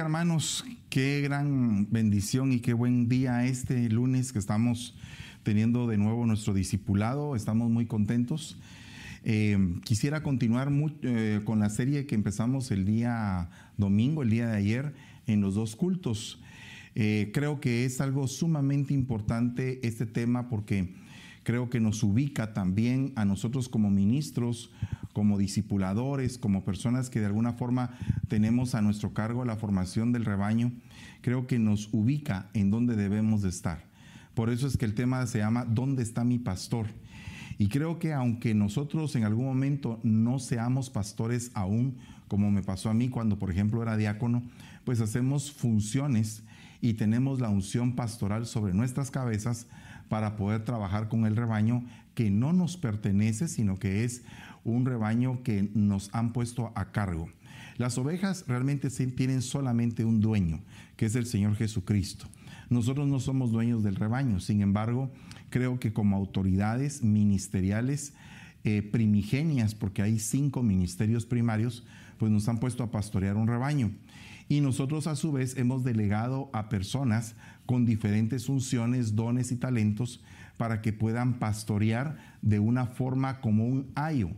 hermanos, qué gran bendición y qué buen día este lunes que estamos teniendo de nuevo nuestro discipulado, estamos muy contentos. Eh, quisiera continuar eh, con la serie que empezamos el día domingo, el día de ayer, en los dos cultos. Eh, creo que es algo sumamente importante este tema porque creo que nos ubica también a nosotros como ministros, como discipuladores, como personas que de alguna forma tenemos a nuestro cargo la formación del rebaño, creo que nos ubica en donde debemos de estar. Por eso es que el tema se llama ¿Dónde está mi pastor? Y creo que aunque nosotros en algún momento no seamos pastores aún, como me pasó a mí cuando por ejemplo era diácono, pues hacemos funciones y tenemos la unción pastoral sobre nuestras cabezas para poder trabajar con el rebaño que no nos pertenece, sino que es un rebaño que nos han puesto a cargo. Las ovejas realmente tienen solamente un dueño, que es el Señor Jesucristo. Nosotros no somos dueños del rebaño, sin embargo, creo que como autoridades ministeriales eh, primigenias, porque hay cinco ministerios primarios, pues nos han puesto a pastorear un rebaño. Y nosotros a su vez hemos delegado a personas con diferentes funciones, dones y talentos para que puedan pastorear de una forma como un ayo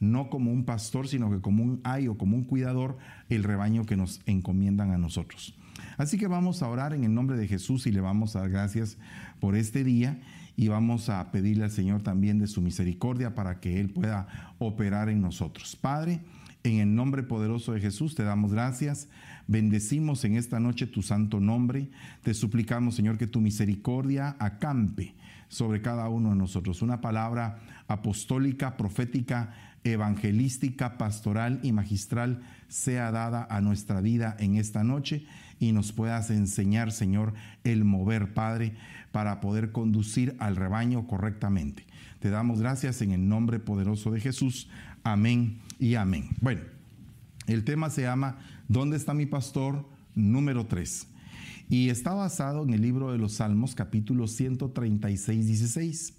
no como un pastor, sino que como un ayo, como un cuidador, el rebaño que nos encomiendan a nosotros. Así que vamos a orar en el nombre de Jesús y le vamos a dar gracias por este día y vamos a pedirle al Señor también de su misericordia para que Él pueda operar en nosotros. Padre, en el nombre poderoso de Jesús te damos gracias, bendecimos en esta noche tu santo nombre, te suplicamos Señor que tu misericordia acampe sobre cada uno de nosotros, una palabra apostólica, profética, evangelística, pastoral y magistral sea dada a nuestra vida en esta noche y nos puedas enseñar, Señor, el mover, Padre, para poder conducir al rebaño correctamente. Te damos gracias en el nombre poderoso de Jesús. Amén y amén. Bueno, el tema se llama ¿Dónde está mi pastor? Número 3. Y está basado en el libro de los Salmos, capítulo 136, 16.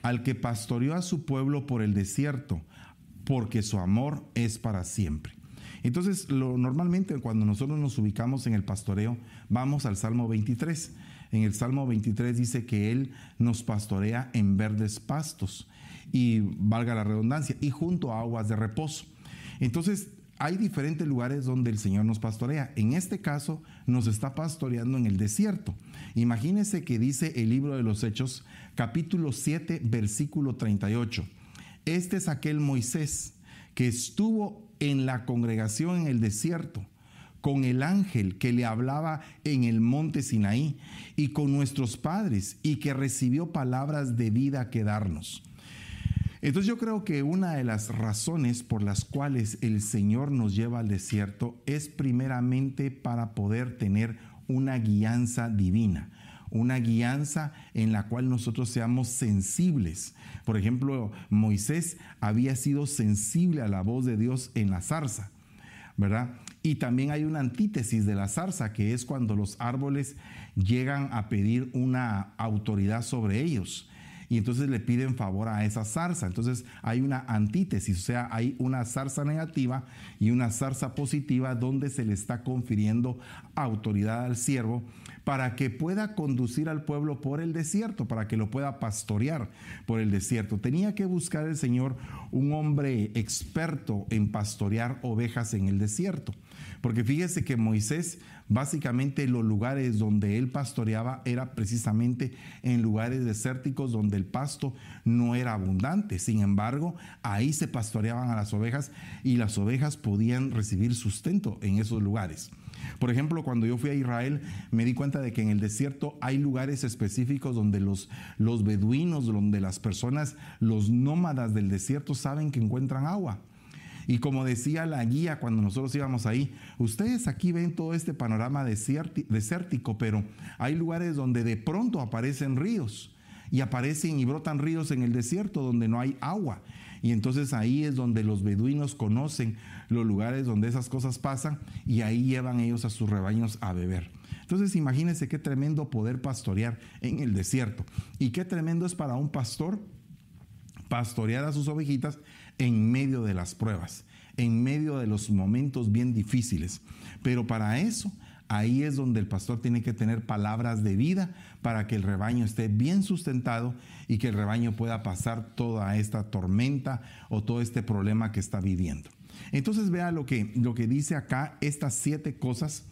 Al que pastoreó a su pueblo por el desierto, porque su amor es para siempre. Entonces, lo, normalmente cuando nosotros nos ubicamos en el pastoreo, vamos al Salmo 23. En el Salmo 23 dice que Él nos pastorea en verdes pastos y valga la redundancia, y junto a aguas de reposo. Entonces, hay diferentes lugares donde el Señor nos pastorea. En este caso, nos está pastoreando en el desierto. Imagínese que dice el libro de los Hechos, capítulo 7, versículo 38. Este es aquel Moisés que estuvo en la congregación en el desierto con el ángel que le hablaba en el monte Sinaí y con nuestros padres y que recibió palabras de vida que darnos. Entonces yo creo que una de las razones por las cuales el Señor nos lleva al desierto es primeramente para poder tener una guianza divina una guianza en la cual nosotros seamos sensibles. Por ejemplo, Moisés había sido sensible a la voz de Dios en la zarza, ¿verdad? Y también hay una antítesis de la zarza, que es cuando los árboles llegan a pedir una autoridad sobre ellos y entonces le piden favor a esa zarza. Entonces hay una antítesis, o sea, hay una zarza negativa y una zarza positiva donde se le está confiriendo autoridad al siervo para que pueda conducir al pueblo por el desierto, para que lo pueda pastorear por el desierto. Tenía que buscar el Señor un hombre experto en pastorear ovejas en el desierto. Porque fíjese que Moisés, básicamente los lugares donde él pastoreaba era precisamente en lugares desérticos donde el pasto no era abundante. Sin embargo, ahí se pastoreaban a las ovejas y las ovejas podían recibir sustento en esos lugares. Por ejemplo, cuando yo fui a Israel, me di cuenta de que en el desierto hay lugares específicos donde los, los beduinos, donde las personas, los nómadas del desierto saben que encuentran agua. Y como decía la guía cuando nosotros íbamos ahí, ustedes aquí ven todo este panorama desértico, pero hay lugares donde de pronto aparecen ríos y aparecen y brotan ríos en el desierto donde no hay agua. Y entonces ahí es donde los beduinos conocen los lugares donde esas cosas pasan y ahí llevan ellos a sus rebaños a beber. Entonces imagínense qué tremendo poder pastorear en el desierto. Y qué tremendo es para un pastor pastorear a sus ovejitas en medio de las pruebas, en medio de los momentos bien difíciles. Pero para eso Ahí es donde el pastor tiene que tener palabras de vida para que el rebaño esté bien sustentado y que el rebaño pueda pasar toda esta tormenta o todo este problema que está viviendo. Entonces vea lo que, lo que dice acá, estas siete cosas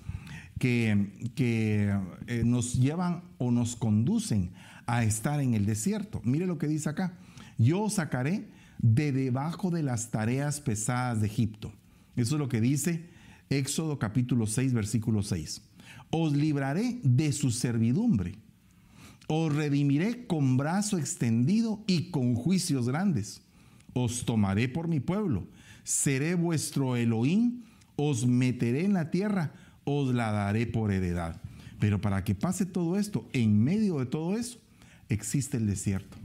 que, que eh, nos llevan o nos conducen a estar en el desierto. Mire lo que dice acá. Yo sacaré de debajo de las tareas pesadas de Egipto. Eso es lo que dice Éxodo capítulo 6, versículo 6. Os libraré de su servidumbre. Os redimiré con brazo extendido y con juicios grandes. Os tomaré por mi pueblo. Seré vuestro Elohim. Os meteré en la tierra. Os la daré por heredad. Pero para que pase todo esto, en medio de todo eso, existe el desierto.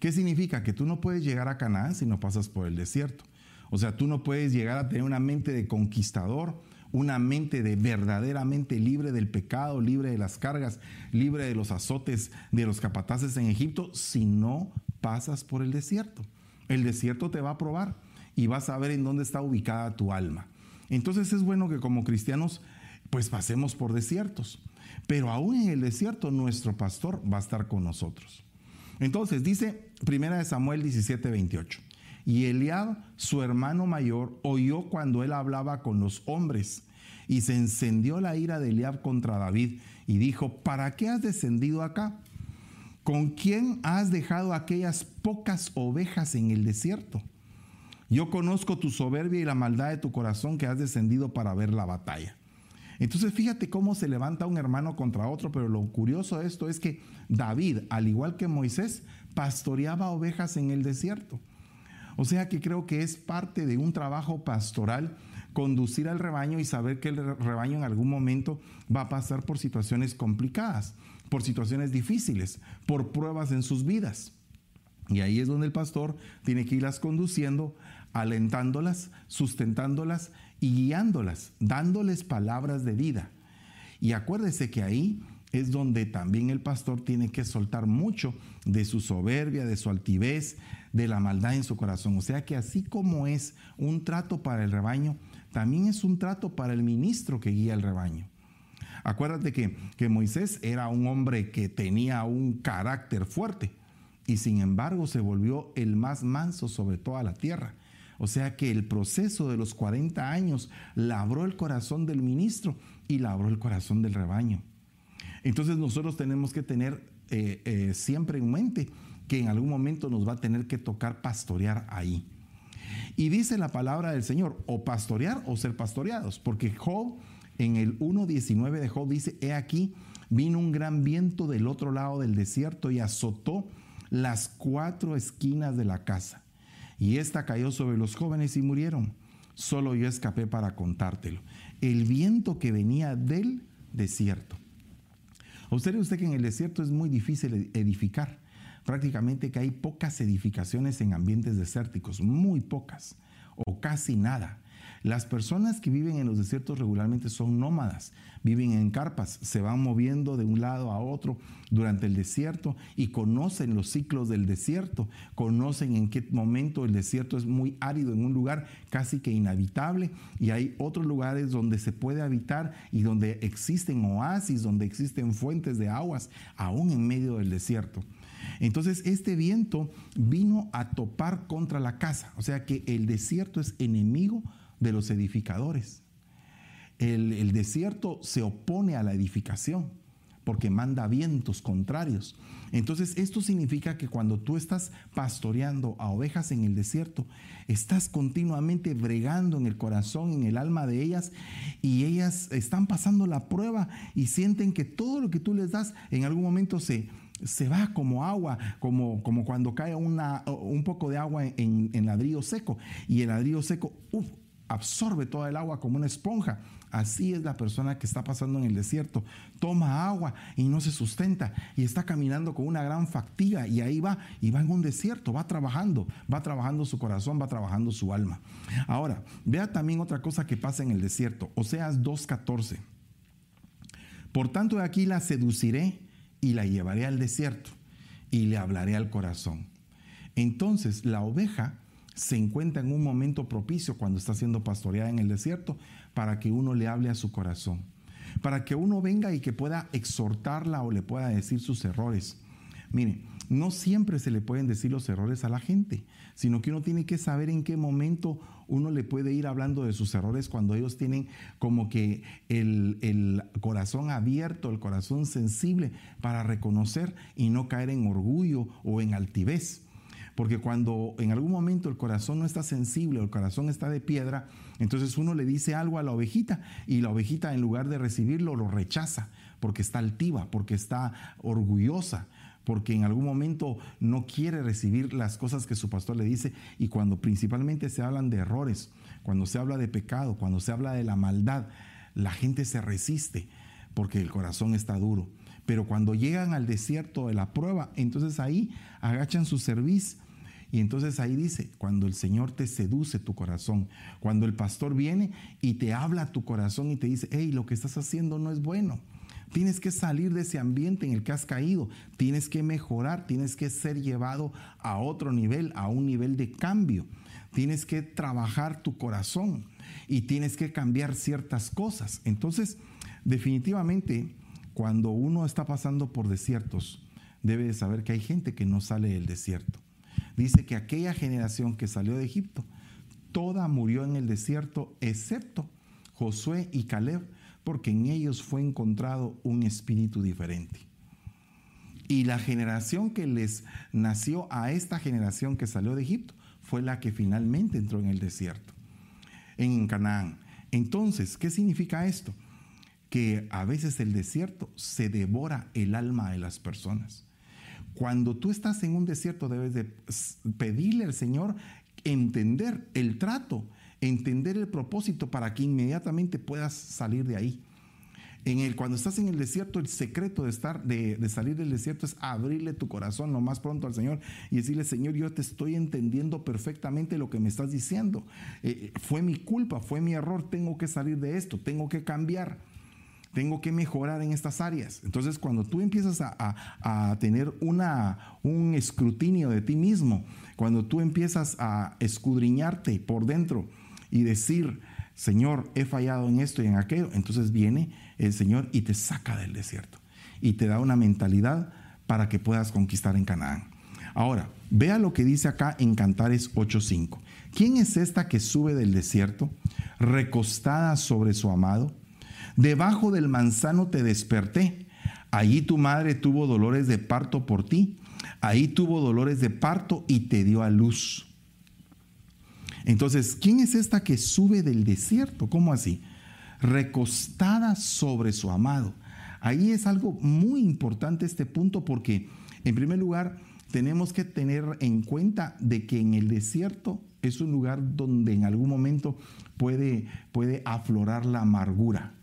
¿Qué significa? Que tú no puedes llegar a Canaán si no pasas por el desierto. O sea, tú no puedes llegar a tener una mente de conquistador, una mente de verdaderamente libre del pecado, libre de las cargas, libre de los azotes de los capataces en Egipto, si no pasas por el desierto. El desierto te va a probar y vas a ver en dónde está ubicada tu alma. Entonces es bueno que como cristianos pues pasemos por desiertos, pero aún en el desierto nuestro pastor va a estar con nosotros. Entonces dice Primera de Samuel 17, 28. Y Eliab, su hermano mayor, oyó cuando él hablaba con los hombres. Y se encendió la ira de Eliab contra David y dijo, ¿para qué has descendido acá? ¿Con quién has dejado aquellas pocas ovejas en el desierto? Yo conozco tu soberbia y la maldad de tu corazón que has descendido para ver la batalla. Entonces fíjate cómo se levanta un hermano contra otro, pero lo curioso de esto es que David, al igual que Moisés, pastoreaba ovejas en el desierto. O sea que creo que es parte de un trabajo pastoral conducir al rebaño y saber que el rebaño en algún momento va a pasar por situaciones complicadas, por situaciones difíciles, por pruebas en sus vidas. Y ahí es donde el pastor tiene que irlas conduciendo, alentándolas, sustentándolas y guiándolas, dándoles palabras de vida. Y acuérdese que ahí es donde también el pastor tiene que soltar mucho de su soberbia, de su altivez, de la maldad en su corazón. O sea que así como es un trato para el rebaño, también es un trato para el ministro que guía el rebaño. Acuérdate que, que Moisés era un hombre que tenía un carácter fuerte y sin embargo se volvió el más manso sobre toda la tierra. O sea que el proceso de los 40 años labró el corazón del ministro y labró el corazón del rebaño. Entonces nosotros tenemos que tener eh, eh, siempre en mente que en algún momento nos va a tener que tocar pastorear ahí. Y dice la palabra del Señor, o pastorear o ser pastoreados, porque Job en el 1.19 de Job dice, he aquí, vino un gran viento del otro lado del desierto y azotó las cuatro esquinas de la casa. Y esta cayó sobre los jóvenes y murieron. Solo yo escapé para contártelo. El viento que venía del desierto. Observe usted que en el desierto es muy difícil edificar prácticamente que hay pocas edificaciones en ambientes desérticos, muy pocas o casi nada. Las personas que viven en los desiertos regularmente son nómadas, viven en carpas, se van moviendo de un lado a otro durante el desierto y conocen los ciclos del desierto, conocen en qué momento el desierto es muy árido en un lugar casi que inhabitable y hay otros lugares donde se puede habitar y donde existen oasis, donde existen fuentes de aguas, aún en medio del desierto. Entonces este viento vino a topar contra la casa, o sea que el desierto es enemigo de los edificadores. El, desierto se opone a la edificación porque manda vientos contrarios. Entonces esto significa que cuando tú estás pastoreando a ovejas en el desierto, estás continuamente bregando en el corazón, en el alma de ellas, y ellas están pasando la prueba y sienten que todo lo que tú les das en algún momento se, se va como agua, como, como cuando cae una, un poco de agua en, en ladrillo seco, y el ladrillo seco absorbe toda el agua como una esponja. Así es la persona que está pasando en el desierto. Toma agua y no se sustenta y está caminando con una gran fatiga y ahí va y va en un desierto, va trabajando, va trabajando su corazón, va trabajando su alma. Ahora, vea también otra cosa que pasa en el desierto. Oseas 2.14. Por tanto, de aquí la seduciré y la llevaré al desierto y le hablaré al corazón. Entonces la oveja se encuentra en un momento propicio cuando está siendo pastoreada en el desierto para que uno le hable a su corazón. para que uno venga y que pueda exhortarla o le pueda decir sus errores. Mire, no siempre se le pueden decir los errores a la gente, sino que uno tiene que saber en qué momento uno le puede ir hablando de sus errores cuando ellos tienen como que el, el, corazón abierto, el corazón sensible para reconocer y no caer en orgullo o en altivez. Porque cuando en algún momento el corazón no está sensible el corazón está de piedra, entonces uno le dice algo a la ovejita y la ovejita en lugar de recibirlo lo rechaza porque está altiva, porque está orgullosa porque en algún momento no quiere recibir las cosas que su pastor le dice y cuando principalmente se hablan de errores, cuando se habla de pecado, cuando se habla de la maldad, la gente se resiste porque el corazón está duro. Pero cuando llegan al desierto de la prueba, entonces ahí agachan su cerviz y entonces ahí dice, cuando el Señor te seduce tu corazón, cuando el pastor viene y te habla a tu corazón y te dice, hey, lo que estás haciendo no es bueno. Tienes que salir de ese ambiente en el que has caído. Tienes que mejorar, tienes que ser llevado a otro nivel, a un nivel de cambio. Tienes que trabajar tu corazón y tienes que cambiar ciertas cosas. Entonces, definitivamente, cuando uno está pasando por desiertos, debe de saber que hay gente que no sale del desierto. Dice que aquella generación que salió de Egipto, toda murió en el desierto, excepto Josué y Caleb, porque en ellos fue encontrado un espíritu diferente. Y la generación que les nació a esta generación que salió de Egipto fue la que finalmente entró en el desierto, en Canaán. Entonces, ¿qué significa esto? Que a veces el desierto se devora el alma de las personas. Cuando tú estás en un desierto debes de pedirle al Señor entender el trato entender el propósito para que inmediatamente puedas salir de ahí. En el, cuando estás en el desierto, el secreto de, estar, de, salir del desierto es abrirle tu corazón lo más pronto al Señor y decirle, Señor, yo te estoy entendiendo perfectamente lo que me estás diciendo. Eh, fue mi culpa, fue mi error, tengo que salir de esto, tengo que cambiar, tengo que mejorar en estas áreas. Entonces, cuando tú empiezas a, a tener una, un escrutinio de ti mismo, cuando tú empiezas a escudriñarte por dentro, y decir, Señor, he fallado en esto y en aquello, entonces viene el Señor y te saca del desierto y te da una mentalidad para que puedas conquistar en Canaán. Ahora, vea lo que dice acá en Cantares 8:5. ¿Quién es esta que sube del desierto, recostada sobre su amado? Debajo del manzano te desperté. Allí tu madre tuvo dolores de parto por ti. Ahí tuvo dolores de parto y te dio a luz. Entonces, ¿quién es esta que sube del desierto? ¿Cómo así? Recostada sobre su amado. Ahí es algo muy importante este punto porque, en primer lugar, tenemos que tener en cuenta de que en el desierto es un lugar donde en algún momento puede, puede aflorar la amargura.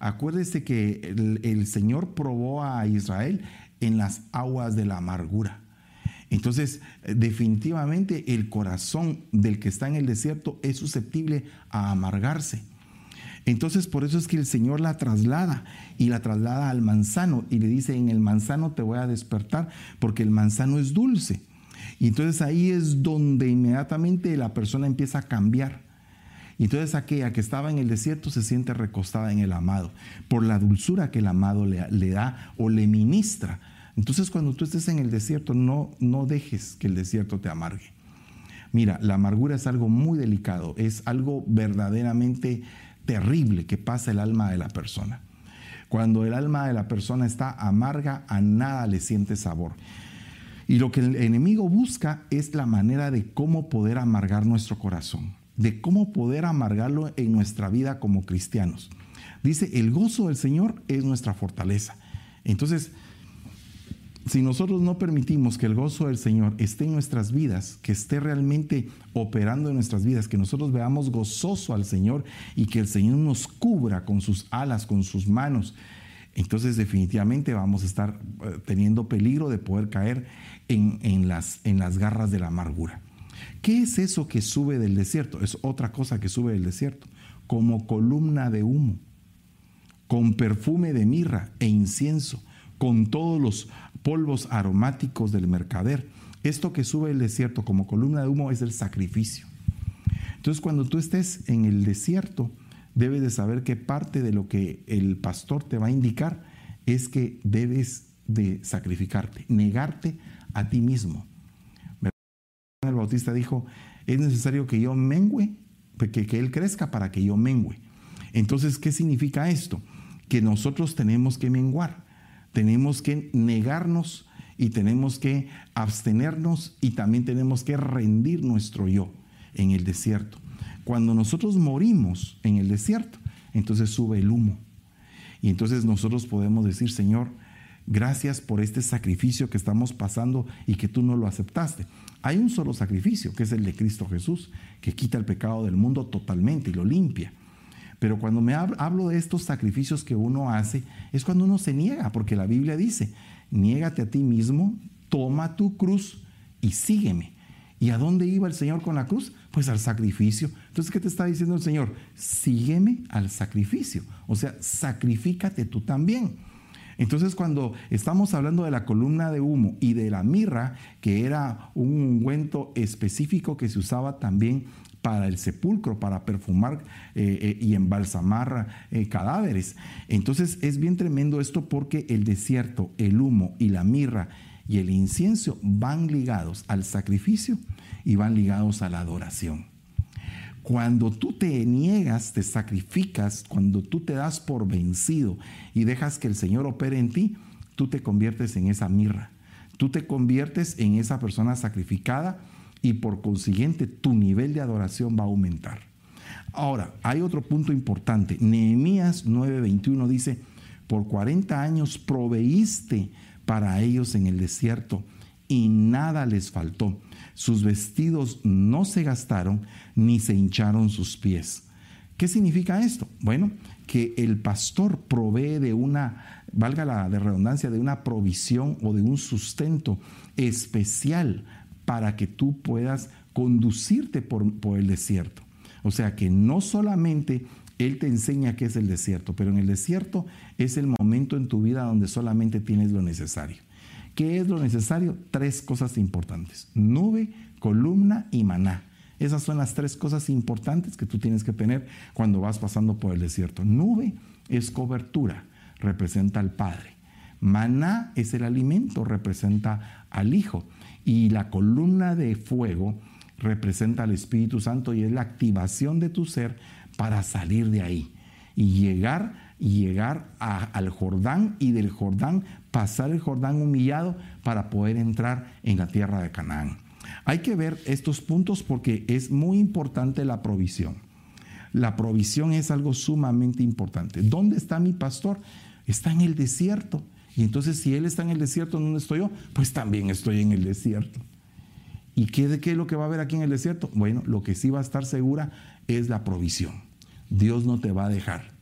Acuérdese que el, Señor probó a Israel en las aguas de la amargura. Entonces, definitivamente el corazón del que está en el desierto es susceptible a amargarse. Entonces, por eso es que el Señor la traslada y la traslada al manzano y le dice, en el manzano te voy a despertar porque el manzano es dulce. Y entonces ahí es donde inmediatamente la persona empieza a cambiar. Entonces aquella que estaba en el desierto se siente recostada en el amado por la dulzura que el amado le, le da o le ministra entonces cuando tú estés en el desierto, no, no dejes que el desierto te amargue. Mira, la amargura es algo muy delicado, es algo verdaderamente terrible que pasa el alma de la persona. Cuando el alma de la persona está amarga, a nada le siente sabor. Y lo que el enemigo busca es la manera de cómo poder amargar nuestro corazón, de cómo poder amargarlo en nuestra vida como cristianos. Dice, el gozo del Señor es nuestra fortaleza. Entonces, si nosotros no permitimos que el gozo del Señor esté en nuestras vidas, que esté realmente operando en nuestras vidas, que nosotros veamos gozoso al Señor y que el Señor nos cubra con sus alas, con sus manos, entonces definitivamente vamos a estar eh, teniendo peligro de poder caer en, las, en las garras de la amargura. ¿Qué es eso que sube del desierto? Es otra cosa que sube del desierto, como columna de humo, con perfume de mirra e incienso, con todos los polvos aromáticos del mercader. Esto que sube el desierto como columna de humo es el sacrificio. Entonces cuando tú estés en el desierto, debes de saber que parte de lo que el pastor te va a indicar es que debes de sacrificarte, negarte a ti mismo. El Bautista dijo, es necesario que yo mengüe, que, que Él crezca para que yo mengüe. Entonces, ¿qué significa esto? Que nosotros tenemos que menguar, tenemos que negarnos y tenemos que abstenernos y también tenemos que rendir nuestro yo en el desierto. Cuando nosotros morimos en el desierto, entonces sube el humo. Y entonces nosotros podemos decir, Señor, gracias por este sacrificio que estamos pasando y que tú no lo aceptaste. Hay un solo sacrificio, que es el de Cristo Jesús, que quita el pecado del mundo totalmente y lo limpia. Pero cuando me hablo de estos sacrificios que uno hace, es cuando uno se niega, porque la Biblia dice, niégate a ti mismo, toma tu cruz y sígueme. ¿Y a dónde iba el Señor con la cruz? Pues al sacrificio. Entonces, ¿qué te está diciendo el Señor? Sígueme al sacrificio. O sea, sacrifícate tú también. Entonces, cuando estamos hablando de la columna de humo y de la mirra, que era un ungüento específico que se usaba también para el sepulcro, para perfumar eh, eh, y embalsamar eh, cadáveres. Entonces es bien tremendo esto porque el desierto, el humo y la mirra y el incienso van ligados al sacrificio y van ligados a la adoración. Cuando tú te niegas, te sacrificas, cuando tú te das por vencido y dejas que el Señor opere en ti, tú te conviertes en esa mirra. Tú te conviertes en esa persona sacrificada y por consiguiente tu nivel de adoración va a aumentar. Ahora, hay otro punto importante. Nehemías 9:21 dice, por 40 años proveíste para ellos en el desierto y nada les faltó. Sus vestidos no se gastaron ni se hincharon sus pies. ¿Qué significa esto? Bueno, que el pastor provee de una, valga la de redundancia, de una provisión o de un sustento especial para que tú puedas conducirte por, el desierto. O sea que no solamente Él te enseña qué es el desierto, pero en el desierto es el momento en tu vida donde solamente tienes lo necesario. ¿Qué es lo necesario? Tres cosas importantes. Nube, columna y maná. Esas son las tres cosas importantes que tú tienes que tener cuando vas pasando por el desierto. Nube es cobertura, representa al Padre. Maná es el alimento, representa al Hijo. Y la columna de fuego representa al Espíritu Santo y es la activación de tu ser para salir de ahí y llegar llegar al Jordán y del Jordán pasar el Jordán humillado para poder entrar en la tierra de Canaán. Hay que ver estos puntos porque es muy importante la provisión. La provisión es algo sumamente importante. ¿Dónde está mi pastor? Está en el desierto. Y entonces si Él está en el desierto, ¿dónde estoy yo? Pues también estoy en el desierto. ¿Y qué, qué es lo que va a haber aquí en el desierto? Bueno, lo que sí va a estar segura es la provisión. Dios no te va a dejar.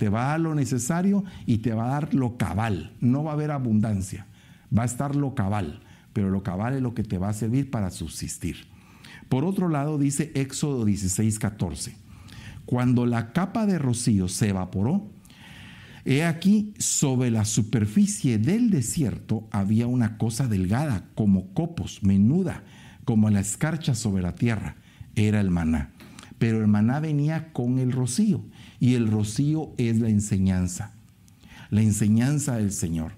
Te va a dar lo necesario y te va a dar lo cabal. No va a haber abundancia. Va a estar lo cabal. Pero lo cabal es lo que te va a servir para subsistir. Por otro lado, dice Éxodo 16, 14. Cuando la capa de rocío se evaporó, He aquí, sobre la superficie del desierto había una cosa delgada, como copos, menuda, como la escarcha sobre la tierra. Era el maná. Pero el maná venía con el rocío, y el rocío es la enseñanza, la enseñanza del Señor.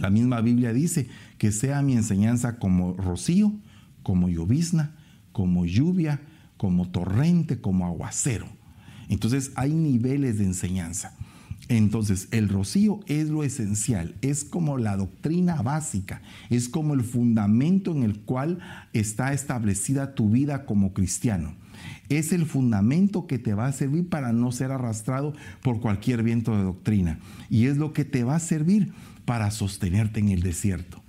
La misma Biblia dice que sea mi enseñanza como rocío, como llovizna, como lluvia, como torrente, como aguacero. Entonces hay niveles de enseñanza. Entonces, el rocío es lo esencial, es como la doctrina básica, es como el fundamento en el cual está establecida tu vida como cristiano. Es el fundamento que te va a servir para no ser arrastrado por cualquier viento de doctrina. Y es lo que te va a servir para sostenerte en el desierto.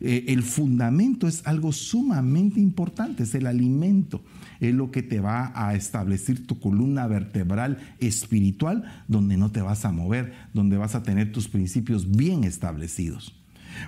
Eh, el fundamento es algo sumamente importante, es el alimento es lo que te va a establecer tu columna vertebral espiritual, donde no te vas a mover, donde vas a tener tus principios bien establecidos.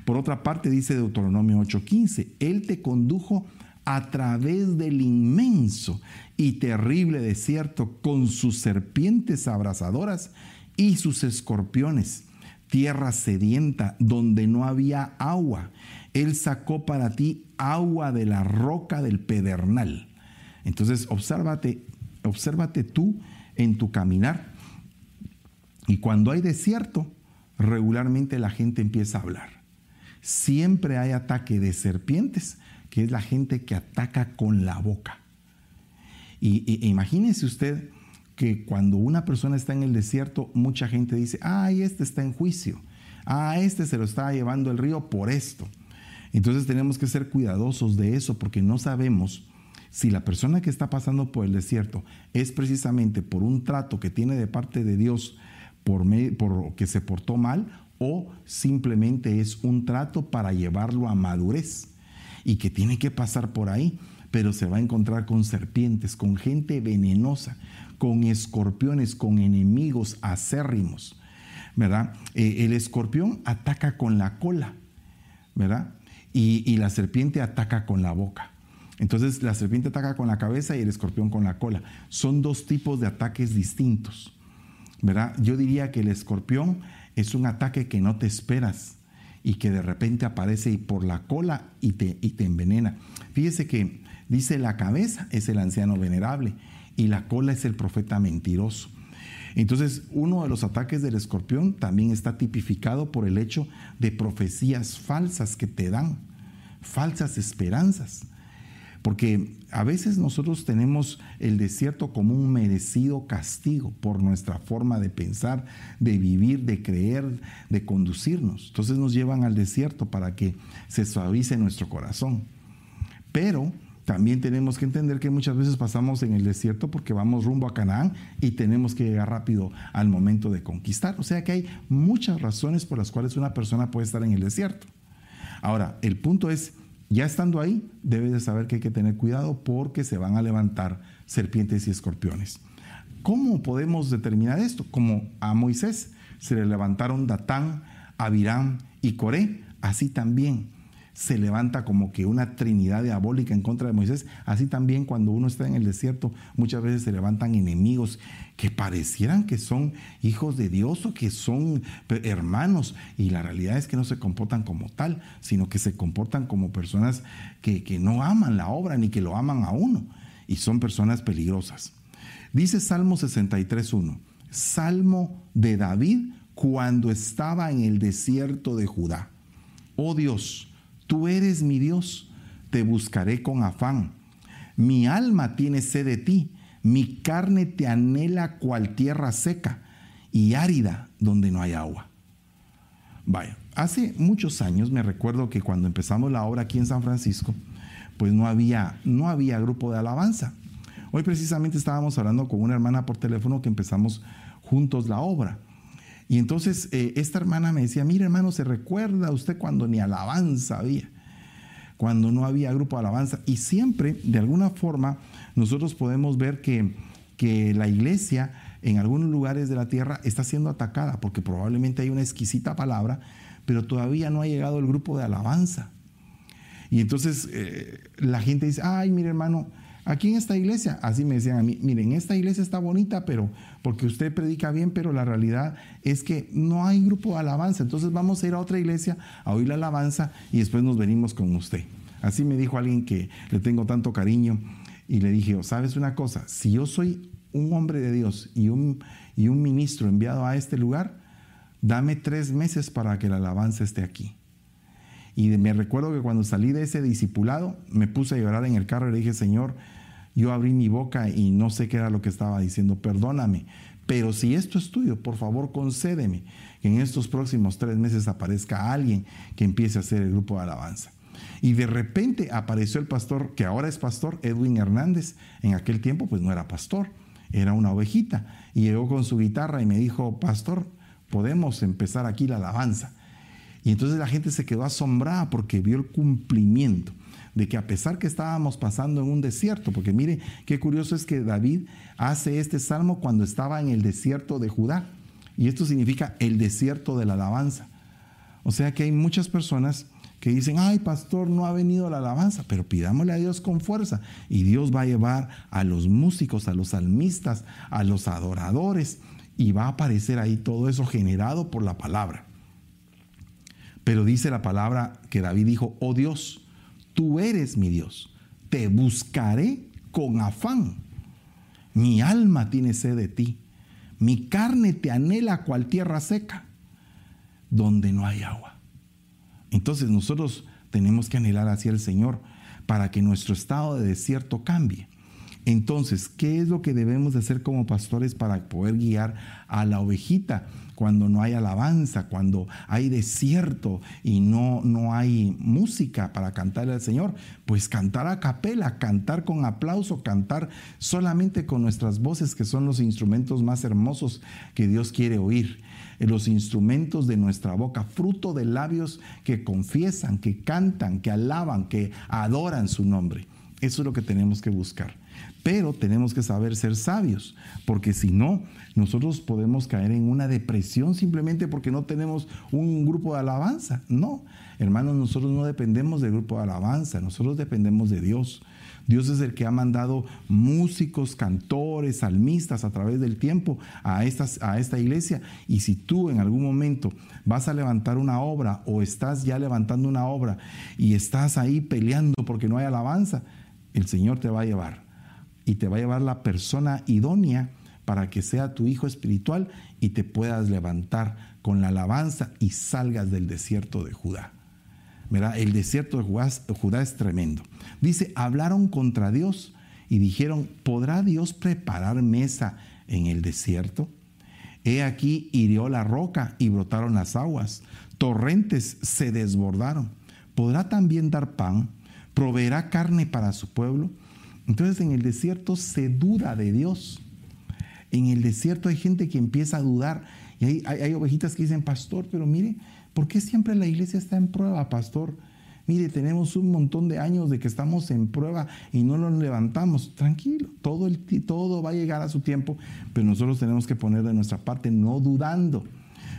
Por otra parte, dice Deuteronomio 8:15, Él te condujo a través del inmenso y terrible desierto con sus serpientes abrasadoras y sus escorpiones, tierra sedienta donde no había agua. Él sacó para ti agua de la roca del pedernal. Entonces, obsérvate, tú en tu caminar. Y cuando hay desierto, regularmente la gente empieza a hablar. Siempre hay ataque de serpientes, que es la gente que ataca con la boca. Y, imagínese usted que cuando una persona está en el desierto, mucha gente dice, ay, este está en juicio, ah, este se lo está llevando el río por esto. Entonces tenemos que ser cuidadosos de eso porque no sabemos si la persona que está pasando por el desierto es precisamente por un trato que tiene de parte de Dios por, por que se portó mal o simplemente es un trato para llevarlo a madurez y que tiene que pasar por ahí, pero se va a encontrar con serpientes, con gente venenosa, con escorpiones, con enemigos acérrimos, ¿verdad? Eh, el escorpión ataca con la cola, ¿verdad? y la serpiente ataca con la boca. Entonces la serpiente ataca con la cabeza y el escorpión con la cola. Son dos tipos de ataques distintos. ¿verdad? Yo diría que el escorpión es un ataque que no te esperas y que de repente aparece por la cola y te, y te envenena. Fíjese que dice la cabeza es el anciano venerable y la cola es el profeta mentiroso. Entonces, uno de los ataques del escorpión también está tipificado por el hecho de profecías falsas que te dan, falsas esperanzas. Porque a veces nosotros tenemos el desierto como un merecido castigo por nuestra forma de pensar, de vivir, de creer, de conducirnos. Entonces nos llevan al desierto para que se suavice nuestro corazón. Pero también tenemos que entender que muchas veces pasamos en el desierto porque vamos rumbo a Canaán y tenemos que llegar rápido al momento de conquistar. O sea que hay muchas razones por las cuales una persona puede estar en el desierto. Ahora, el punto es ya estando ahí, debes de saber que hay que tener cuidado porque se van a levantar serpientes y escorpiones. ¿Cómo podemos determinar esto? Como a Moisés se le levantaron Datán, Abirán y Coré, así también se levanta como que una trinidad diabólica en contra de Moisés. Así también cuando uno está en el desierto, muchas veces se levantan enemigos que parecieran que son hijos de Dios o que son hermanos. Y la realidad es que no se comportan como tal, sino que se comportan como personas que, que no aman la obra ni que lo aman a uno. Y son personas peligrosas. Dice Salmo 63.1, Salmo de David cuando estaba en el desierto de Judá. Oh Dios, Tú eres mi Dios, te buscaré con afán. Mi alma tiene sed de ti, mi carne te anhela cual tierra seca y árida donde no hay agua. Vaya, hace muchos años me recuerdo que cuando empezamos la obra aquí en San Francisco, pues no había, no había grupo de alabanza. Hoy precisamente estábamos hablando con una hermana por teléfono que empezamos juntos la obra. Y entonces eh, esta hermana me decía, mire hermano, ¿se recuerda usted cuando ni alabanza había? Cuando no había grupo de alabanza. Y siempre, de alguna forma, nosotros podemos ver que, que la iglesia en algunos lugares de la tierra está siendo atacada, porque probablemente hay una exquisita palabra, pero todavía no ha llegado el grupo de alabanza. Y entonces eh, la gente dice, ay, mire hermano, Aquí en esta iglesia, así me decían a mí, miren, esta iglesia está bonita, pero porque usted predica bien, pero la realidad es que no hay grupo de alabanza. Entonces vamos a ir a otra iglesia a oír la alabanza y después nos venimos con usted. Así me dijo alguien que le tengo tanto cariño y le dije, ¿sabes una cosa? Si yo soy un hombre de Dios y un, y un ministro enviado a este lugar, dame tres meses para que la alabanza esté aquí. Y me recuerdo que cuando salí de ese discipulado, me puse a llorar en el carro y le dije, Señor, yo abrí mi boca y no sé qué era lo que estaba diciendo, perdóname. Pero si esto es tuyo, por favor concédeme que en estos próximos tres meses aparezca alguien que empiece a hacer el grupo de alabanza. Y de repente apareció el pastor, que ahora es pastor, Edwin Hernández. En aquel tiempo pues no era pastor, era una ovejita. Y llegó con su guitarra y me dijo, pastor, podemos empezar aquí la alabanza. Y entonces la gente se quedó asombrada porque vio el cumplimiento de que a pesar que estábamos pasando en un desierto, porque mire qué curioso es que David hace este salmo cuando estaba en el desierto de Judá, y esto significa el desierto de la alabanza. O sea que hay muchas personas que dicen, ay pastor, no ha venido la alabanza, pero pidámosle a Dios con fuerza, y Dios va a llevar a los músicos, a los salmistas, a los adoradores, y va a aparecer ahí todo eso generado por la palabra. Pero dice la palabra que David dijo, oh Dios, tú eres mi Dios, te buscaré con afán. Mi alma tiene sed de ti. Mi carne te anhela cual tierra seca, donde no hay agua. Entonces nosotros tenemos que anhelar hacia el Señor para que nuestro estado de desierto cambie. Entonces, ¿qué es lo que debemos de hacer como pastores para poder guiar a la ovejita cuando no hay alabanza, cuando hay desierto y no, no hay música para cantarle al Señor? Pues cantar a capela, cantar con aplauso, cantar solamente con nuestras voces, que son los instrumentos más hermosos que Dios quiere oír los instrumentos de nuestra boca, fruto de labios que confiesan, que cantan, que alaban, que adoran su nombre. Eso es lo que tenemos que buscar. Pero tenemos que saber ser sabios, porque si no, nosotros podemos caer en una depresión simplemente porque no tenemos un grupo de alabanza. No, hermanos, nosotros no dependemos del grupo de alabanza, nosotros dependemos de Dios. Dios es el que ha mandado músicos, cantores, salmistas a través del tiempo a, a esta iglesia. Y si tú en algún momento vas a levantar una obra o estás ya levantando una obra y estás ahí peleando porque no hay alabanza, el Señor te va a llevar y te va a llevar la persona idónea para que sea tu hijo espiritual y te puedas levantar con la alabanza y salgas del desierto de Judá. El desierto de Judá, es tremendo. Dice, hablaron contra Dios y dijeron, ¿podrá Dios preparar mesa en el desierto? He aquí hirió la roca y brotaron las aguas, torrentes se desbordaron. ¿Podrá también dar pan? ¿Proveerá carne para su pueblo? Entonces en el desierto se duda de Dios. En el desierto hay gente que empieza a dudar. Y hay, ovejitas que dicen, pastor, pero mire, ¿por qué siempre la iglesia está en prueba, pastor? Mire, tenemos un montón de años de que estamos en prueba y no nos levantamos. Tranquilo, todo, todo va a llegar a su tiempo, pero nosotros tenemos que poner de nuestra parte no dudando,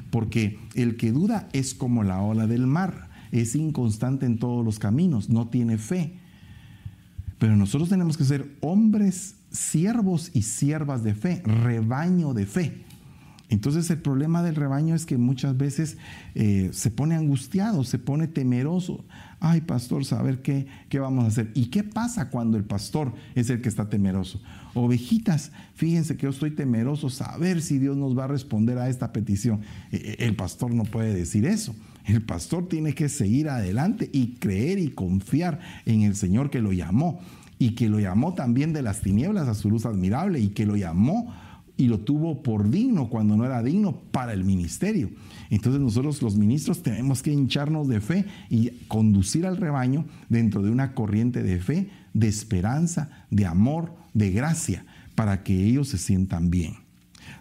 porque el que duda es como la ola del mar, es inconstante en todos los caminos, no tiene fe. Pero nosotros tenemos que ser hombres, siervos y siervas de fe, rebaño de fe. Entonces el problema del rebaño es que muchas veces eh, se pone angustiado, se pone temeroso. Ay, pastor, saber qué, qué vamos a hacer. ¿Y qué pasa cuando el pastor es el que está temeroso? Ovejitas, fíjense que yo estoy temeroso, saber si Dios nos va a responder a esta petición. E, e, el pastor no puede decir eso. El pastor tiene que seguir adelante y creer y confiar en el Señor que lo llamó y que lo llamó también de las tinieblas a su luz admirable y que lo llamó y lo tuvo por digno cuando no era digno para el ministerio. Entonces nosotros los ministros tenemos que hincharnos de fe y conducir al rebaño dentro de una corriente de fe, de esperanza, de amor, de gracia, para que ellos se sientan bien.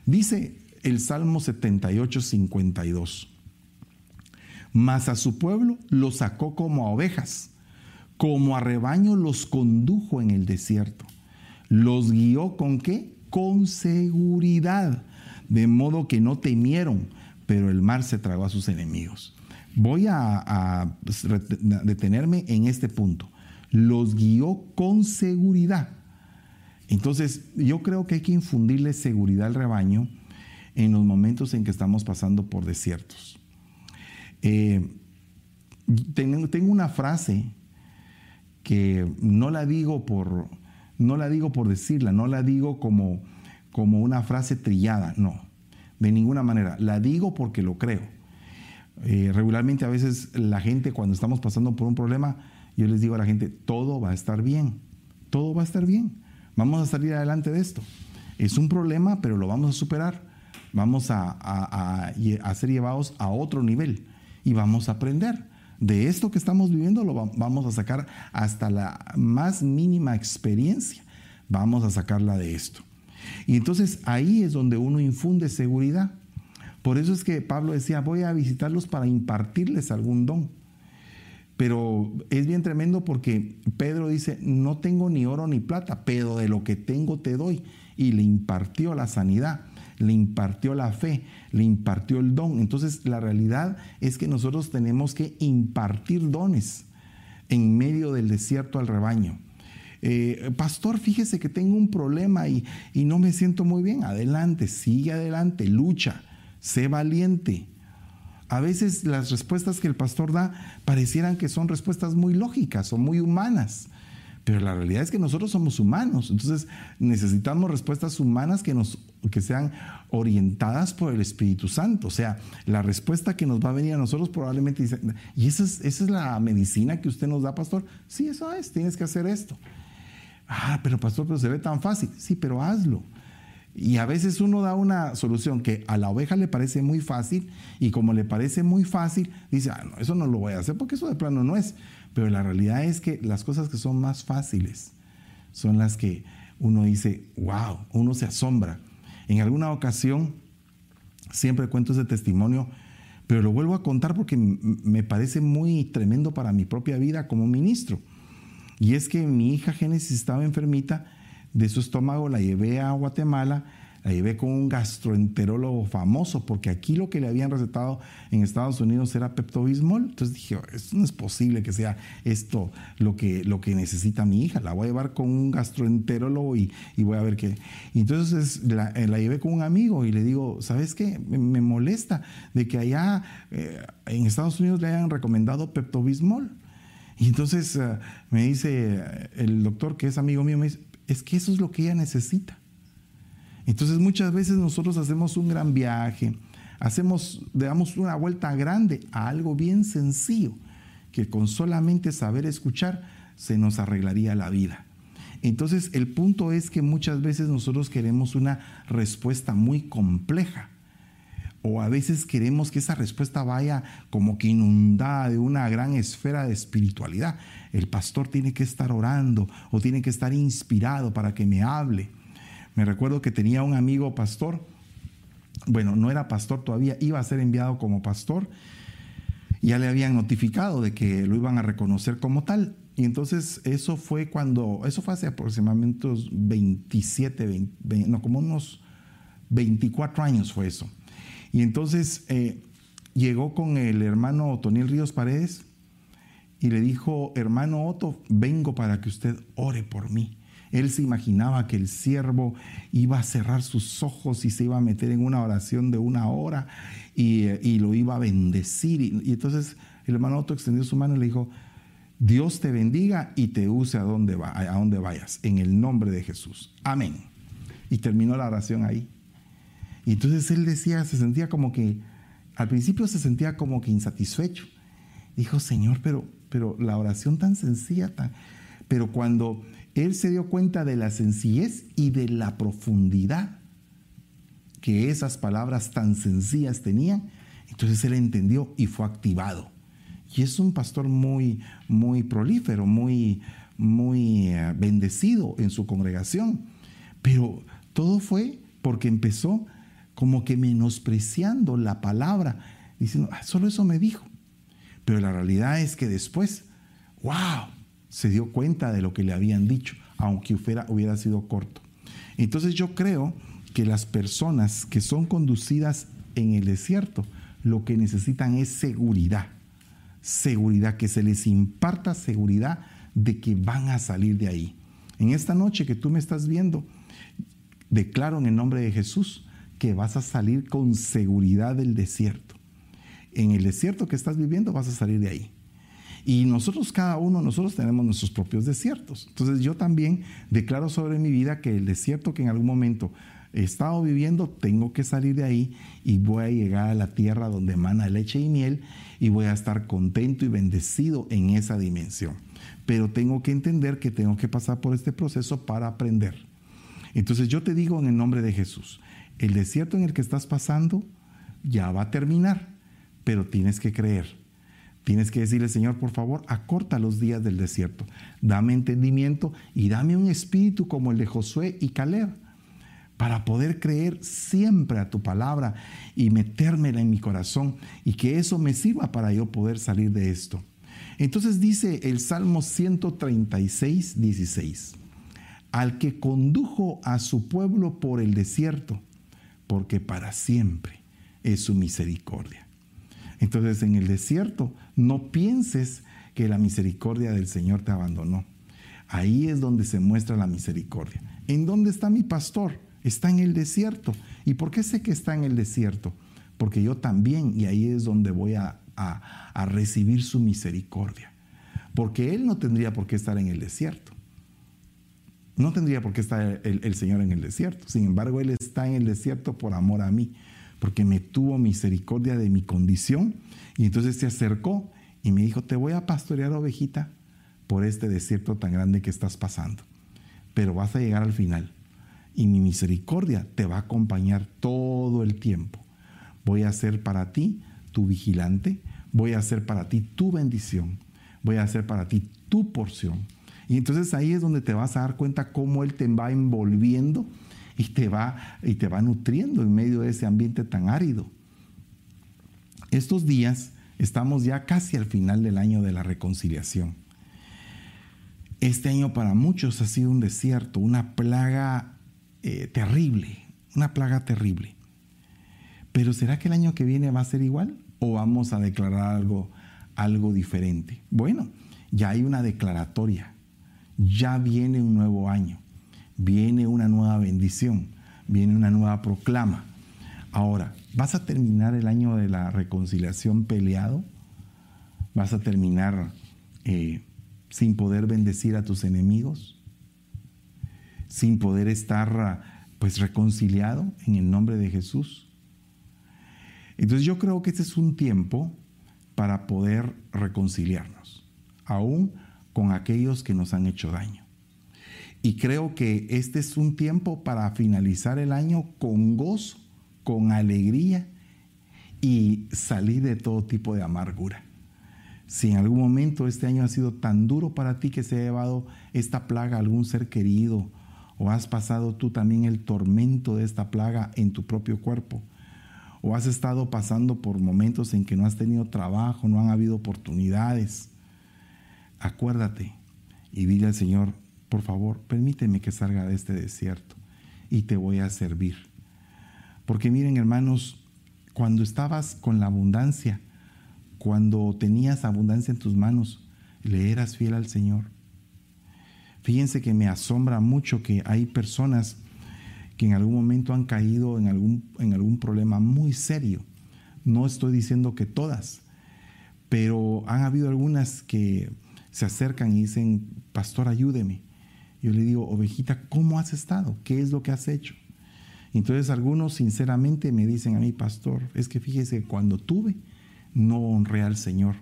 Dice el Salmo 78, 52 mas a su pueblo los sacó como a ovejas, como a rebaño los condujo en el desierto. Los guió con qué? Con seguridad, de modo que no temieron, pero el mar se tragó a sus enemigos. Voy a, a detenerme en este punto. Los guió con seguridad. Entonces, yo creo que hay que infundirle seguridad al rebaño en los momentos en que estamos pasando por desiertos. Eh, tengo, una frase que no la digo por, no la digo por decirla, no la digo como, como una frase trillada, no, de ninguna manera. La digo porque lo creo. Eh, regularmente a veces la gente cuando estamos pasando por un problema, yo les digo a la gente, todo va a estar bien, todo va a estar bien, vamos a salir adelante de esto. Es un problema, pero lo vamos a superar, vamos a, a, a ser llevados a otro nivel y vamos a aprender. De esto que estamos viviendo lo vamos a sacar hasta la más mínima experiencia. Vamos a sacarla de esto. Y entonces ahí es donde uno infunde seguridad. Por eso es que Pablo decía, voy a visitarlos para impartirles algún don. Pero es bien tremendo porque Pedro dice, no tengo ni oro ni plata, pero de lo que tengo te doy. Y le impartió la sanidad le impartió la fe, le impartió el don. Entonces la realidad es que nosotros tenemos que impartir dones en medio del desierto al rebaño. Eh, pastor, fíjese que tengo un problema y, y no me siento muy bien. Adelante, sigue adelante, lucha, sé valiente. A veces las respuestas que el pastor da parecieran que son respuestas muy lógicas o muy humanas, Pero la realidad es que nosotros somos humanos, entonces necesitamos respuestas humanas que, nos, que sean orientadas por el Espíritu Santo. O sea, la respuesta que nos va a venir a nosotros probablemente dice, ¿y esa es, esa es la medicina que usted nos da, pastor? Sí, eso es, tienes que hacer esto. Ah, pero pastor, pero se ve tan fácil. Sí, pero hazlo. Y a veces uno da una solución que a la oveja le parece muy fácil y como le parece muy fácil, dice, ah, no, eso no lo voy a hacer porque eso de plano no es. Pero la realidad es que las cosas que son más fáciles son las que uno dice, wow, uno se asombra. En alguna ocasión, siempre cuento ese testimonio, pero lo vuelvo a contar porque me parece muy tremendo para mi propia vida como ministro. Y es que mi hija Génesis estaba enfermita de su estómago, la llevé a Guatemala la llevé con un gastroenterólogo famoso, porque aquí lo que le habían recetado en Estados Unidos era Pepto-Bismol. Entonces dije, esto no es posible que sea esto lo que, lo que necesita mi hija. La voy a llevar con un gastroenterólogo y, voy a ver qué. entonces eh, la, llevé con un amigo y le digo, ¿sabes qué? Me, molesta de que allá eh, en Estados Unidos le hayan recomendado Pepto-Bismol. Y entonces eh, me dice el doctor, que es amigo mío, me dice, es que eso es lo que ella necesita. Entonces muchas veces nosotros hacemos un gran viaje, hacemos, damos una vuelta grande a algo bien sencillo, que con solamente saber escuchar se nos arreglaría la vida. Entonces el punto es que muchas veces nosotros queremos una respuesta muy compleja o a veces queremos que esa respuesta vaya como que inundada de una gran esfera de espiritualidad. El pastor tiene que estar orando o tiene que estar inspirado para que me hable. Me recuerdo que tenía un amigo pastor, bueno, no era pastor todavía, iba a ser enviado como pastor, ya le habían notificado de que lo iban a reconocer como tal. Y entonces eso fue cuando, eso fue hace aproximadamente 27, no, como unos 24 años fue eso. Y entonces eh, llegó con el hermano Otoniel Ríos Paredes y le dijo, hermano Otto, vengo para que usted ore por mí. Él se imaginaba que el siervo iba a cerrar sus ojos y se iba a meter en una oración de una hora y, lo iba a bendecir. Y, entonces el hermano Otto extendió su mano y le dijo, Dios te bendiga y te use a donde, va, a donde vayas, en el nombre de Jesús. Amén. Y terminó la oración ahí. Y entonces él decía, se sentía como que, al principio se sentía como que insatisfecho. Dijo, Señor, pero, pero la oración tan sencilla, tan... pero cuando él se dio cuenta de la sencillez y de la profundidad que esas palabras tan sencillas tenían. Entonces él entendió y fue activado. Y es un pastor muy, muy prolífero, muy, muy eh, bendecido en su congregación. Pero todo fue porque empezó como que menospreciando la palabra, diciendo, ah, solo eso me dijo. Pero la realidad es que después, wow, se dio cuenta de lo que le habían dicho, aunque hubiera, sido corto. Entonces yo creo que las personas que son conducidas en el desierto, lo que necesitan es seguridad. Seguridad, que se les imparta seguridad de que van a salir de ahí. En esta noche que tú me estás viendo, declaro en el nombre de Jesús que vas a salir con seguridad del desierto. En el desierto que estás viviendo vas a salir de ahí. Y nosotros, cada uno, nosotros tenemos nuestros propios desiertos. Entonces yo también declaro sobre mi vida que el desierto que en algún momento he estado viviendo, tengo que salir de ahí y voy a llegar a la tierra donde emana leche y miel y voy a estar contento y bendecido en esa dimensión. Pero tengo que entender que tengo que pasar por este proceso para aprender. Entonces yo te digo en el nombre de Jesús, el desierto en el que estás pasando ya va a terminar, pero tienes que creer Tienes que decirle, Señor, por favor, acorta los días del desierto. Dame entendimiento y dame un espíritu como el de Josué y Caleb para poder creer siempre a tu palabra y metérmela en mi corazón y que eso me sirva para yo poder salir de esto. Entonces dice el Salmo 136, 16, al que condujo a su pueblo por el desierto, porque para siempre es su misericordia. Entonces en el desierto no pienses que la misericordia del Señor te abandonó. Ahí es donde se muestra la misericordia. ¿En dónde está mi pastor? Está en el desierto. ¿Y por qué sé que está en el desierto? Porque yo también, y ahí es donde voy a, recibir su misericordia. Porque Él no tendría por qué estar en el desierto. No tendría por qué estar el, Señor en el desierto. Sin embargo, Él está en el desierto por amor a mí, porque me tuvo misericordia de mi condición. Y entonces se acercó y me dijo, te voy a pastorear ovejita por este desierto tan grande que estás pasando. Pero vas a llegar al final. Y mi misericordia te va a acompañar todo el tiempo. Voy a ser para ti tu vigilante. Voy a ser para ti tu bendición. Voy a ser para ti tu porción y entonces ahí es donde te vas a dar cuenta cómo Él te va envolviendo y te va, y te va nutriendo en medio de ese ambiente tan árido. Estos días estamos ya casi al final del año de la reconciliación. Este año para muchos ha sido un desierto, una plaga eh, terrible, una plaga terrible. Pero ¿será que el año que viene va a ser igual o vamos a declarar algo, algo diferente? Bueno, ya hay una declaratoria ya viene un nuevo año, viene una nueva bendición, viene una nueva proclama. Ahora, ¿vas a terminar el año de la reconciliación peleado? ¿Vas a terminar eh, sin poder bendecir a tus enemigos? ¿Sin poder estar pues reconciliado en el nombre de Jesús? Entonces yo creo que este es un tiempo para poder reconciliarnos, aún con aquellos que nos han hecho daño. Y creo que este es un tiempo para finalizar el año con gozo, con alegría y salir de todo tipo de amargura. Si en algún momento este año ha sido tan duro para ti que se ha llevado esta plaga a algún ser querido, o has pasado tú también el tormento de esta plaga en tu propio cuerpo, o has estado pasando por momentos en que no has tenido trabajo, no han habido oportunidades, acuérdate y dile al Señor, por favor, permíteme que salga de este desierto y te voy a servir. Porque miren hermanos, cuando estabas con la abundancia, cuando tenías abundancia en tus manos, le eras fiel al Señor. Fíjense que me asombra mucho que hay personas que en algún momento han caído en algún, en algún problema muy serio. No estoy diciendo que todas, pero han habido algunas que se acercan y dicen, pastor, ayúdeme. Yo le digo, ovejita, ¿cómo has estado? ¿Qué es lo que has hecho? Entonces algunos sinceramente me dicen a mí, pastor, es que fíjese, cuando tuve, no honré al Señor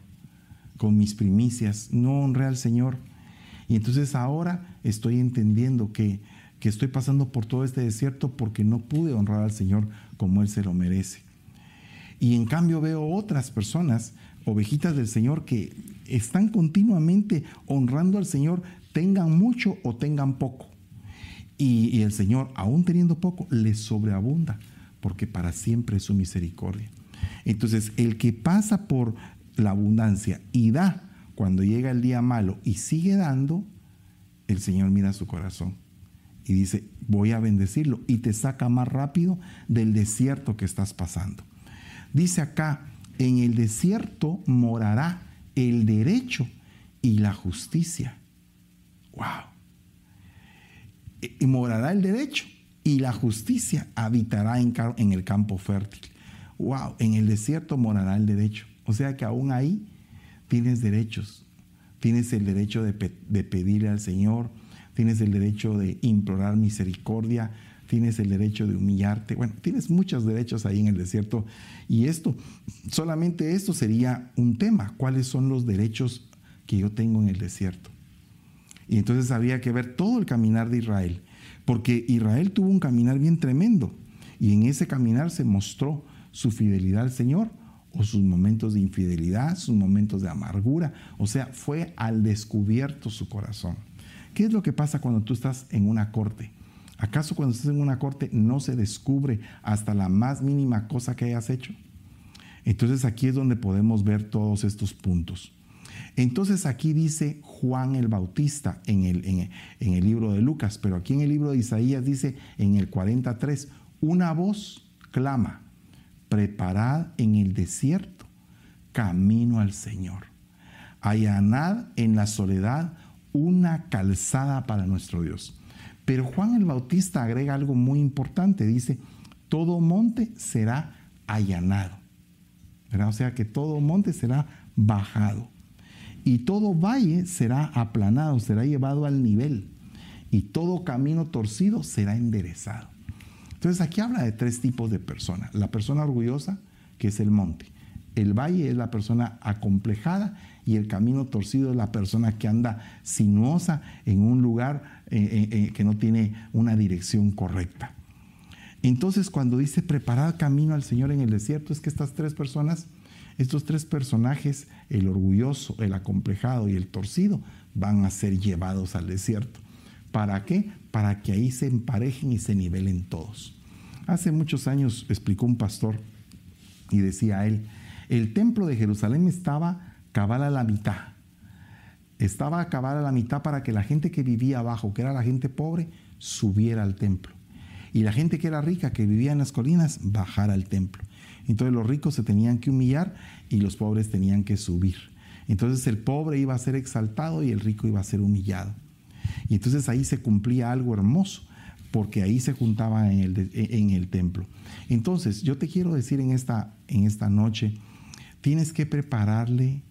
con mis primicias, no honré al Señor. Y entonces ahora estoy entendiendo que, que estoy pasando por todo este desierto porque no pude honrar al Señor como Él se lo merece. Y en cambio veo otras personas, ovejitas del Señor, que están continuamente honrando al Señor, tengan mucho o tengan poco. Y, el Señor, aún teniendo poco, les sobreabunda, porque para siempre es su misericordia. Entonces, el que pasa por la abundancia y da cuando llega el día malo y sigue dando, el Señor mira su corazón y dice, voy a bendecirlo y te saca más rápido del desierto que estás pasando. Dice acá, en el desierto morará el derecho y la justicia. ¡Wow! Y morará el derecho y la justicia habitará en, en el campo fértil. ¡Wow! En el desierto morará el derecho. O sea que aún ahí tienes derechos. Tienes el derecho de, de pedirle al Señor, tienes el derecho de implorar misericordia, tienes el derecho de humillarte. Bueno, tienes muchos derechos ahí en el desierto. Y esto, solamente esto sería un tema. ¿Cuáles son los derechos que yo tengo en el desierto? Y entonces había que ver todo el caminar de Israel, porque Israel tuvo un caminar bien tremendo. Y en ese caminar se mostró su fidelidad al Señor o sus momentos de infidelidad, sus momentos de amargura. O sea, fue al descubierto su corazón. ¿Qué es lo que pasa cuando tú estás en una corte? ¿Acaso cuando estás en una corte no se descubre hasta la más mínima cosa que hayas hecho? Entonces aquí es donde podemos ver todos estos puntos. Entonces aquí dice Juan el Bautista en el, en, el libro de Lucas, pero aquí en el libro de Isaías dice en el 43, una voz clama, preparad en el desierto camino al Señor. Allanad en la soledad una calzada para nuestro Dios. Pero Juan el Bautista agrega algo muy importante. Dice, todo monte será allanado. O sea que todo monte será bajado. Y todo valle será aplanado, será llevado al nivel. y todo camino torcido será enderezado. Entonces aquí habla de tres tipos de personas. La persona orgullosa, que es el monte. El valle es la persona acomplejada y el camino torcido es la persona que anda sinuosa en un lugar eh, eh, eh, que no tiene una dirección correcta. Entonces cuando dice preparar camino al Señor en el desierto, es que estas tres personas, estos tres personajes, el orgulloso, el acomplejado y el torcido, van a ser llevados al desierto. ¿Para qué? Para que ahí se emparejen y se nivelen todos. Hace muchos años explicó un pastor y decía él, el templo de Jerusalén estaba cabal a la mitad. Estaba a cabal a la mitad para que la gente que vivía abajo, que era la gente pobre, subiera al templo. Y la gente que era rica, que vivía en las colinas, bajara al templo. Entonces los ricos se tenían que humillar y los pobres tenían que subir. Entonces el pobre iba a ser exaltado y el rico iba a ser humillado. Y entonces ahí se cumplía algo hermoso, porque ahí se juntaba en el, en el templo. Entonces yo te quiero decir en esta, en esta noche, tienes que prepararle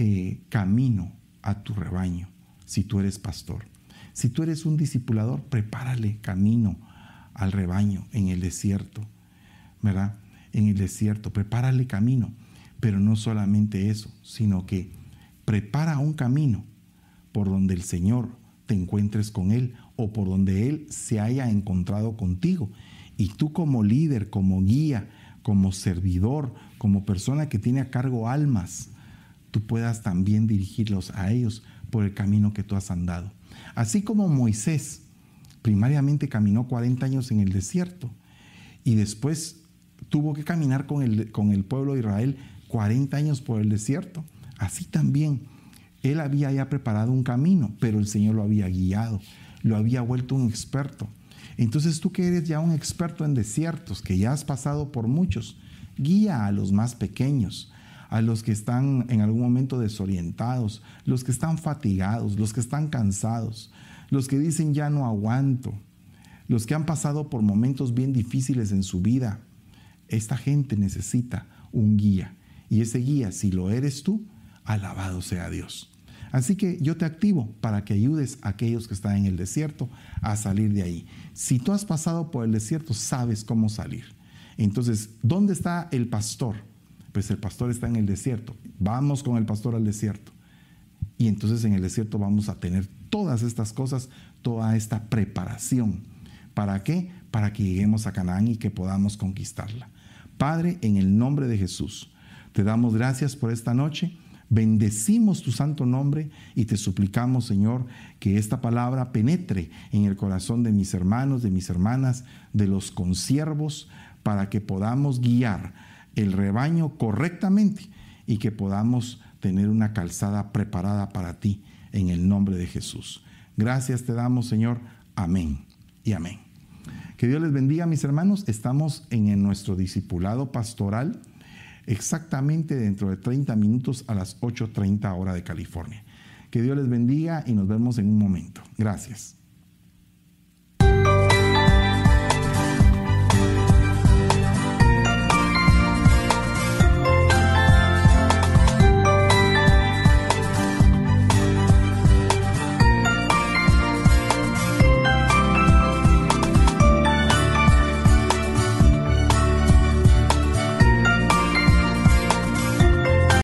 eh, camino a tu rebaño si tú eres pastor. Si tú eres un discipulador, prepárale camino al rebaño en el desierto, ¿verdad? En el desierto, prepárale camino. Pero no solamente eso, sino que prepara un camino por donde el Señor te encuentres con Él o por donde Él se haya encontrado contigo. Y tú como líder, como guía, como servidor, como persona que tiene a cargo almas, tú puedas también dirigirlos a ellos por el camino que tú has andado. Así como Moisés primariamente caminó 40 años en el desierto y después tuvo que caminar con el, con el pueblo de Israel 40 años por el desierto, así también él había ya preparado un camino, pero el Señor lo había guiado, lo había vuelto un experto. Entonces tú que eres ya un experto en desiertos, que ya has pasado por muchos, guía a los más pequeños, a los que están en algún momento desorientados, los que están fatigados, los que están cansados, los que dicen ya no aguanto, los que han pasado por momentos bien difíciles en su vida. Esta gente necesita un guía y ese guía, si lo eres tú, alabado sea Dios. Así que yo te activo para que ayudes a aquellos que están en el desierto a salir de ahí. Si tú has pasado por el desierto, sabes cómo salir. Entonces, ¿dónde está el pastor? Pues el pastor está en el desierto. Vamos con el pastor al desierto. Y entonces en el desierto vamos a tener todas estas cosas, toda esta preparación. ¿Para qué? Para que lleguemos a Canaán y que podamos conquistarla. Padre, en el nombre de Jesús, te damos gracias por esta noche. Bendecimos tu santo nombre y te suplicamos, Señor, que esta palabra penetre en el corazón de mis hermanos, de mis hermanas, de los consiervos, para que podamos guiar el rebaño correctamente y que podamos tener una calzada preparada para ti en el nombre de Jesús. Gracias te damos, Señor. Amén y amén. Que Dios les bendiga, mis hermanos. Estamos en nuestro discipulado pastoral exactamente dentro de 30 minutos a las 8.30 hora de California. Que Dios les bendiga y nos vemos en un momento. Gracias.